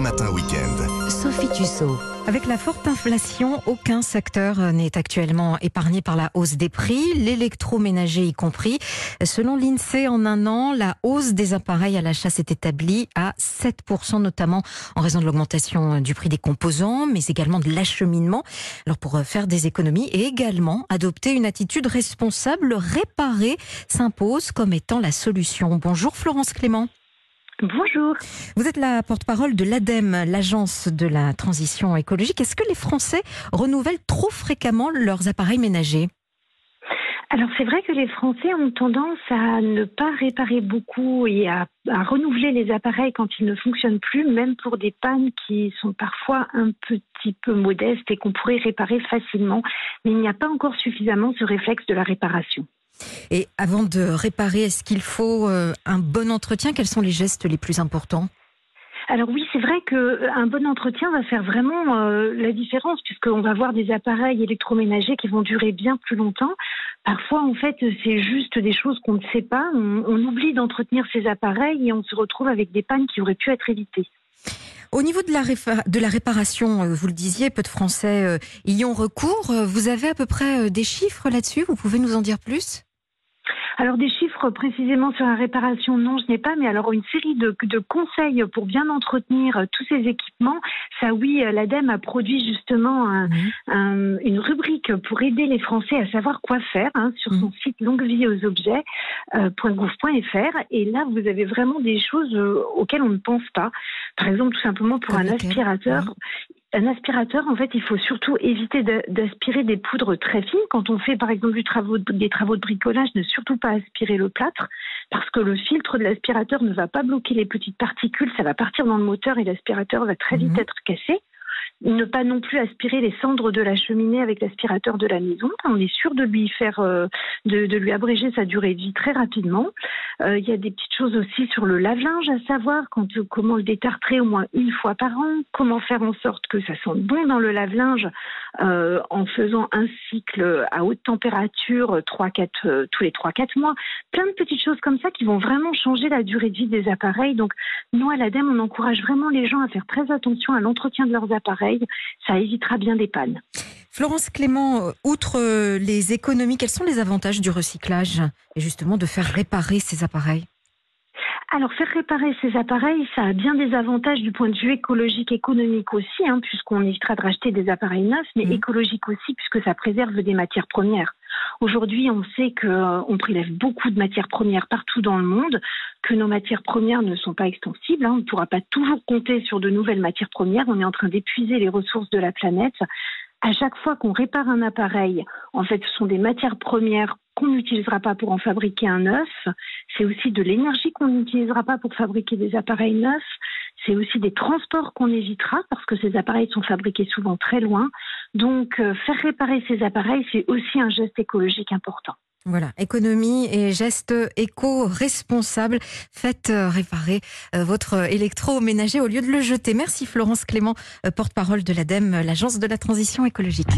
Matin Week-end. Sophie Tussaud. Avec la forte inflation, aucun secteur n'est actuellement épargné par la hausse des prix, l'électroménager y compris. Selon l'INSEE, en un an, la hausse des appareils à l'achat s'est établie à 7%, notamment en raison de l'augmentation du prix des composants, mais également de l'acheminement. Alors pour faire des économies et également adopter une attitude responsable, réparer s'impose comme étant la solution. Bonjour Florence Clément. Bonjour. Vous êtes la porte-parole de l'ADEME, l'agence de la transition écologique. Est-ce que les Français renouvellent trop fréquemment leurs appareils ménagers? Alors c'est vrai que les Français ont tendance à ne pas réparer beaucoup et à, à, renouveler les appareils quand ils ne fonctionnent plus, même pour des pannes qui sont parfois un petit peu modestes et qu'on pourrait réparer facilement. Mais il n'y a pas encore suffisamment ce réflexe de la réparation. Et avant de réparer, est-ce qu'il faut euh, un bon entretien? Quels sont les gestes les plus importants? Alors oui, c'est vrai qu'un bon entretien va faire vraiment euh, la différence puisqu'on va voir des appareils électroménagers qui vont durer bien plus longtemps. Parfois, en fait, c'est juste des choses qu'on ne sait pas. On, on oublie d'entretenir ces appareils et on se retrouve avec des pannes qui auraient pu être évitées. Au niveau de la, de la réparation, vous le disiez, peu de Français y ont recours. Vous avez à peu près des chiffres là-dessus? Vous pouvez nous en dire plus? Alors des chiffres précisément sur la réparation, non, je n'ai pas, mais alors une série de, de, conseils pour bien entretenir tous ces équipements. Ça, oui, l'ADEME a produit justement un, mmh. un, une rubrique pour aider les Français à savoir quoi faire hein, sur son mmh. site longue vie aux objets.gouv.fr. Euh, et là, vous avez vraiment des choses euh, auxquelles on ne pense pas. Par exemple, tout simplement pour Comme un aspirateur, mmh un aspirateur, en fait, il faut surtout éviter d'aspirer des poudres très fines. Quand on fait, par exemple, du travaux de, des travaux de bricolage, ne surtout pas aspirer le plâtre, parce que le filtre de l'aspirateur ne va pas bloquer les petites particules, ça va partir dans le moteur et l'aspirateur va très vite mmh. être cassé ne pas non plus aspirer les cendres de la cheminée avec l'aspirateur de la maison. On est sûr de lui faire, euh, de, lui abréger sa durée de vie très rapidement. Euh, il y a des petites choses aussi sur le lave-linge à savoir, quand, comment le détartrer au moins une fois par an, comment faire en sorte que ça sente bon dans le lave-linge euh, en faisant un cycle à haute température 3, 4, euh, tous les 3-4 mois. Plein de petites choses comme ça qui vont vraiment changer la durée de vie des appareils. Donc nous, à l'ADEME, on encourage vraiment les gens à faire très attention à l'entretien de leurs appareils ça évitera bien des pannes. Florence Clément, euh, outre euh, les économies, quels sont les avantages du recyclage et justement de faire réparer ces appareils? Alors, faire réparer ces appareils, ça a bien des avantages du point de vue écologique, économique aussi, hein, puisqu'on évitera de racheter des appareils neufs, mais mmh. écologique aussi, puisque ça préserve des matières premières. Aujourd'hui, on sait qu'on euh, prélève beaucoup de matières premières partout dans le monde, que nos matières premières ne sont pas extensibles. Hein. On ne pourra pas toujours compter sur de nouvelles matières premières. On est en train d'épuiser les ressources de la planète. À chaque fois qu'on répare un appareil, en fait, ce sont des matières premières qu'on n'utilisera pas pour en fabriquer un neuf. C'est aussi de l'énergie qu'on n'utilisera pas pour fabriquer des appareils neufs. C'est aussi des transports qu'on évitera parce que ces appareils sont fabriqués souvent très loin. Donc, euh, faire réparer ces appareils, c'est aussi un geste écologique important. Voilà, économie et gestes éco-responsables. Faites euh, réparer euh, votre électroménager au lieu de le jeter. Merci Florence Clément, porte-parole de l'ADEME, l'agence de la transition écologique.